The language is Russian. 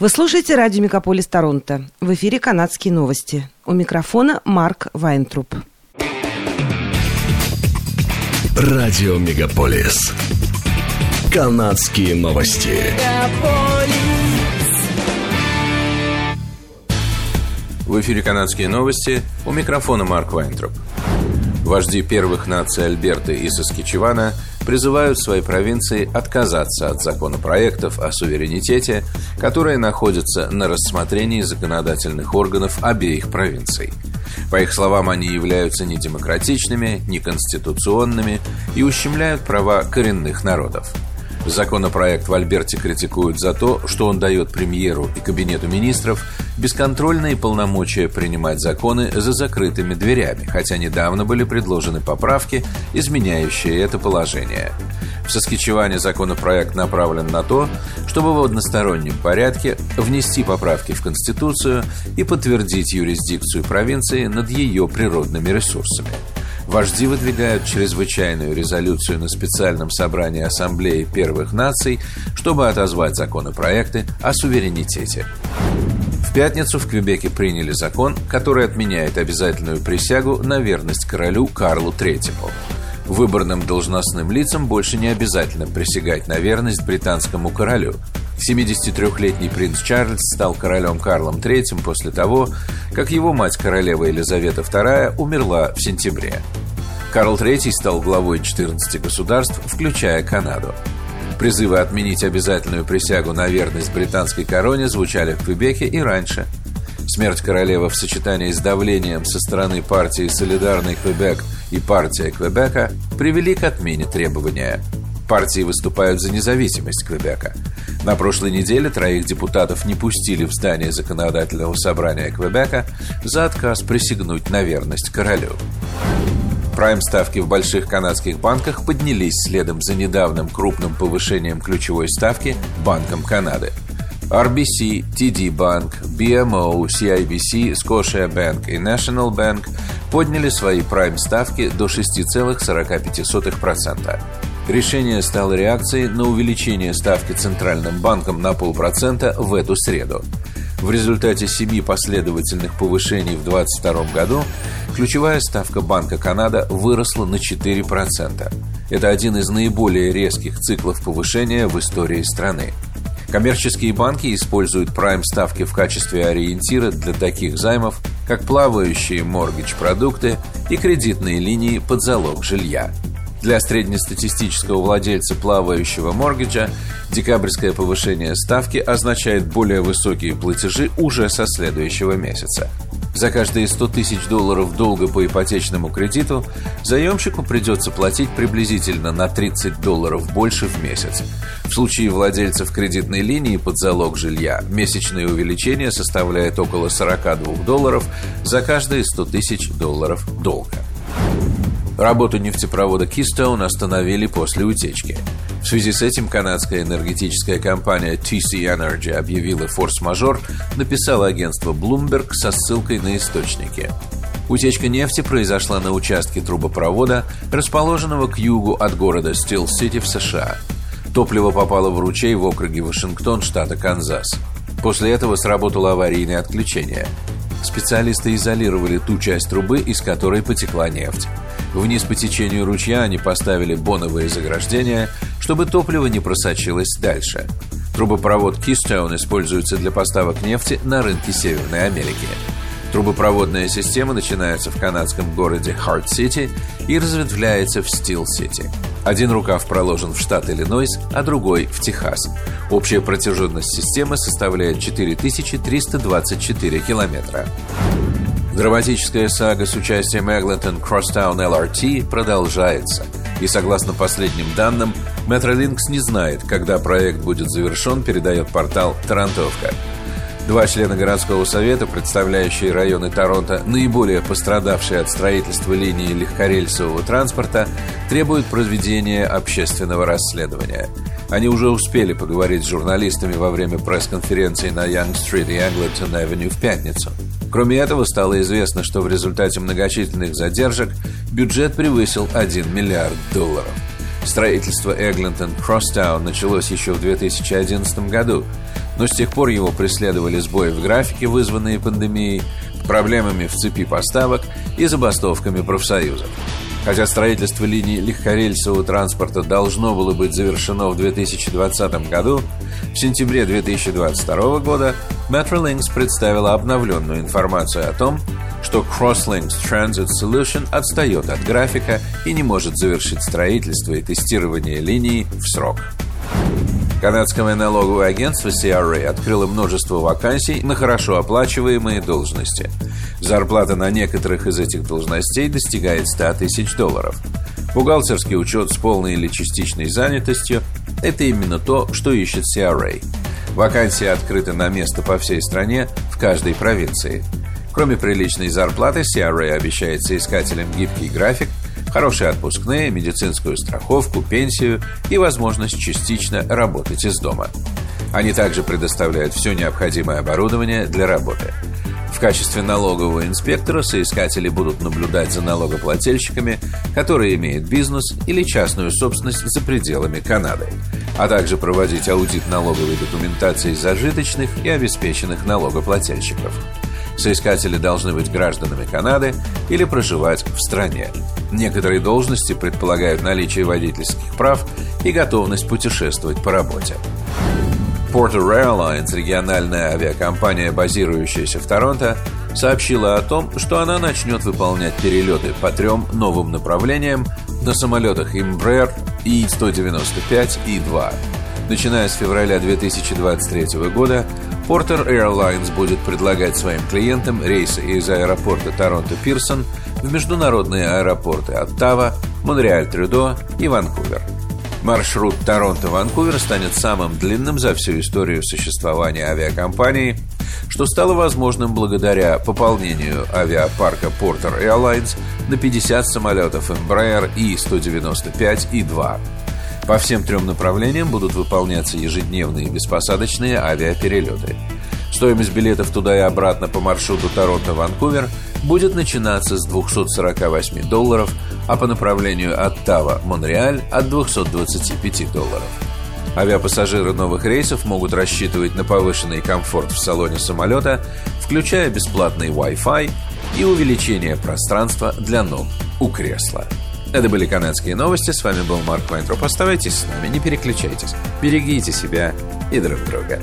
Вы слушаете радио «Мегаполис Торонто». В эфире «Канадские новости». У микрофона Марк Вайнтруп. Радио «Мегаполис». «Канадские новости». В эфире «Канадские новости». У микрофона Марк Вайнтруп. Вожди первых наций Альберты и Саскичевана призывают свои провинции отказаться от законопроектов о суверенитете, которые находятся на рассмотрении законодательных органов обеих провинций. По их словам, они являются недемократичными, неконституционными и ущемляют права коренных народов. Законопроект в Альберте критикуют за то, что он дает премьеру и кабинету министров бесконтрольные полномочия принимать законы за закрытыми дверями, хотя недавно были предложены поправки, изменяющие это положение. В Соскичеване законопроект направлен на то, чтобы в одностороннем порядке внести поправки в Конституцию и подтвердить юрисдикцию провинции над ее природными ресурсами. Вожди выдвигают чрезвычайную резолюцию на специальном собрании Ассамблеи первых наций, чтобы отозвать законопроекты о суверенитете. В пятницу в Квебеке приняли закон, который отменяет обязательную присягу на верность королю Карлу III. Выборным должностным лицам больше не обязательно присягать на верность британскому королю. 73-летний принц Чарльз стал королем Карлом III после того, как его мать королева Елизавета II умерла в сентябре. Карл III стал главой 14 государств, включая Канаду. Призывы отменить обязательную присягу на верность британской короне звучали в Квебеке и раньше. Смерть королевы в сочетании с давлением со стороны партии «Солидарный Квебек» и партия Квебека привели к отмене требования. Партии выступают за независимость Квебека. На прошлой неделе троих депутатов не пустили в здание законодательного собрания Квебека за отказ присягнуть на верность королю. Прайм-ставки в больших канадских банках поднялись следом за недавним крупным повышением ключевой ставки Банком Канады. RBC, TD Bank, BMO, CIBC, Scotiabank и National Bank подняли свои прайм-ставки до 6,45%. Решение стало реакцией на увеличение ставки Центральным банком на полпроцента в эту среду. В результате семи последовательных повышений в 2022 году ключевая ставка Банка Канада выросла на 4%. Это один из наиболее резких циклов повышения в истории страны. Коммерческие банки используют прайм-ставки в качестве ориентира для таких займов, как плавающие моргидж-продукты и кредитные линии под залог жилья – для среднестатистического владельца плавающего моргиджа декабрьское повышение ставки означает более высокие платежи уже со следующего месяца. За каждые 100 тысяч долларов долга по ипотечному кредиту заемщику придется платить приблизительно на 30 долларов больше в месяц. В случае владельцев кредитной линии под залог жилья месячное увеличение составляет около 42 долларов за каждые 100 тысяч долларов долга. Работу нефтепровода Keystone остановили после утечки. В связи с этим канадская энергетическая компания TC Energy объявила форс-мажор, написала агентство Bloomberg со ссылкой на источники. Утечка нефти произошла на участке трубопровода, расположенного к югу от города Стил-Сити в США. Топливо попало в ручей в округе Вашингтон, штата Канзас. После этого сработало аварийное отключение. Специалисты изолировали ту часть трубы, из которой потекла нефть. Вниз по течению ручья они поставили боновые заграждения, чтобы топливо не просочилось дальше. Трубопровод Keystone используется для поставок нефти на рынке Северной Америки. Трубопроводная система начинается в канадском городе Харт-Сити и разветвляется в Стил-Сити. Один рукав проложен в штат Иллинойс, а другой – в Техас. Общая протяженность системы составляет 4324 километра. Драматическая сага с участием Эглентон Crosstown LRT продолжается. И согласно последним данным, Metrolinx не знает, когда проект будет завершен, передает портал «Тарантовка». Два члена городского совета, представляющие районы Торонто, наиболее пострадавшие от строительства линии легкорельсового транспорта, требуют проведения общественного расследования. Они уже успели поговорить с журналистами во время пресс-конференции на Янг-стрит и Англитон-авеню в пятницу. Кроме этого, стало известно, что в результате многочисленных задержек бюджет превысил 1 миллиард долларов. Строительство Эглинтон Кросстаун началось еще в 2011 году, Но с тех пор его преследовали сбои в графике, вызванные пандемией, проблемами в цепи поставок и забастовками профсоюзов. Хотя строительство линий легкорельсового транспорта должно было быть завершено в 2020 году, в сентябре 2022 года Metrolinx представила обновленную информацию о том, что Crosslinks Transit Solution отстает от графика и не может завершить строительство и тестирование линии в срок. Канадское налоговое агентство CRA открыло множество вакансий на хорошо оплачиваемые должности. Зарплата на некоторых из этих должностей достигает 100 тысяч долларов. Бухгалтерский учет с полной или частичной занятостью – это именно то, что ищет CRA. Вакансии открыты на место по всей стране, в каждой провинции. Кроме приличной зарплаты, CRA обещает соискателям гибкий график, хорошие отпускные, медицинскую страховку, пенсию и возможность частично работать из дома. Они также предоставляют все необходимое оборудование для работы. В качестве налогового инспектора соискатели будут наблюдать за налогоплательщиками, которые имеют бизнес или частную собственность за пределами Канады, а также проводить аудит налоговой документации зажиточных и обеспеченных налогоплательщиков. Соискатели должны быть гражданами Канады или проживать в стране. Некоторые должности предполагают наличие водительских прав и готовность путешествовать по работе. Porter Airlines, региональная авиакомпания, базирующаяся в Торонто, сообщила о том, что она начнет выполнять перелеты по трем новым направлениям на самолетах Embraer И-195 и 2 Начиная с февраля 2023 года, Porter Airlines будет предлагать своим клиентам рейсы из аэропорта Торонто-Пирсон в международные аэропорты Оттава, Монреаль-Трюдо и Ванкувер. Маршрут Торонто-Ванкувер станет самым длинным за всю историю существования авиакомпании, что стало возможным благодаря пополнению авиапарка Porter Airlines на 50 самолетов Embraer И-195 и 2 по всем трем направлениям будут выполняться ежедневные беспосадочные авиаперелеты. Стоимость билетов туда и обратно по маршруту Торонто-Ванкувер будет начинаться с 248 долларов, а по направлению Оттава-Монреаль от 225 долларов. Авиапассажиры новых рейсов могут рассчитывать на повышенный комфорт в салоне самолета, включая бесплатный Wi-Fi и увеличение пространства для ног у кресла. Это были канадские новости. С вами был Марк Вайнтроп. Оставайтесь с нами, не переключайтесь. Берегите себя и друг друга.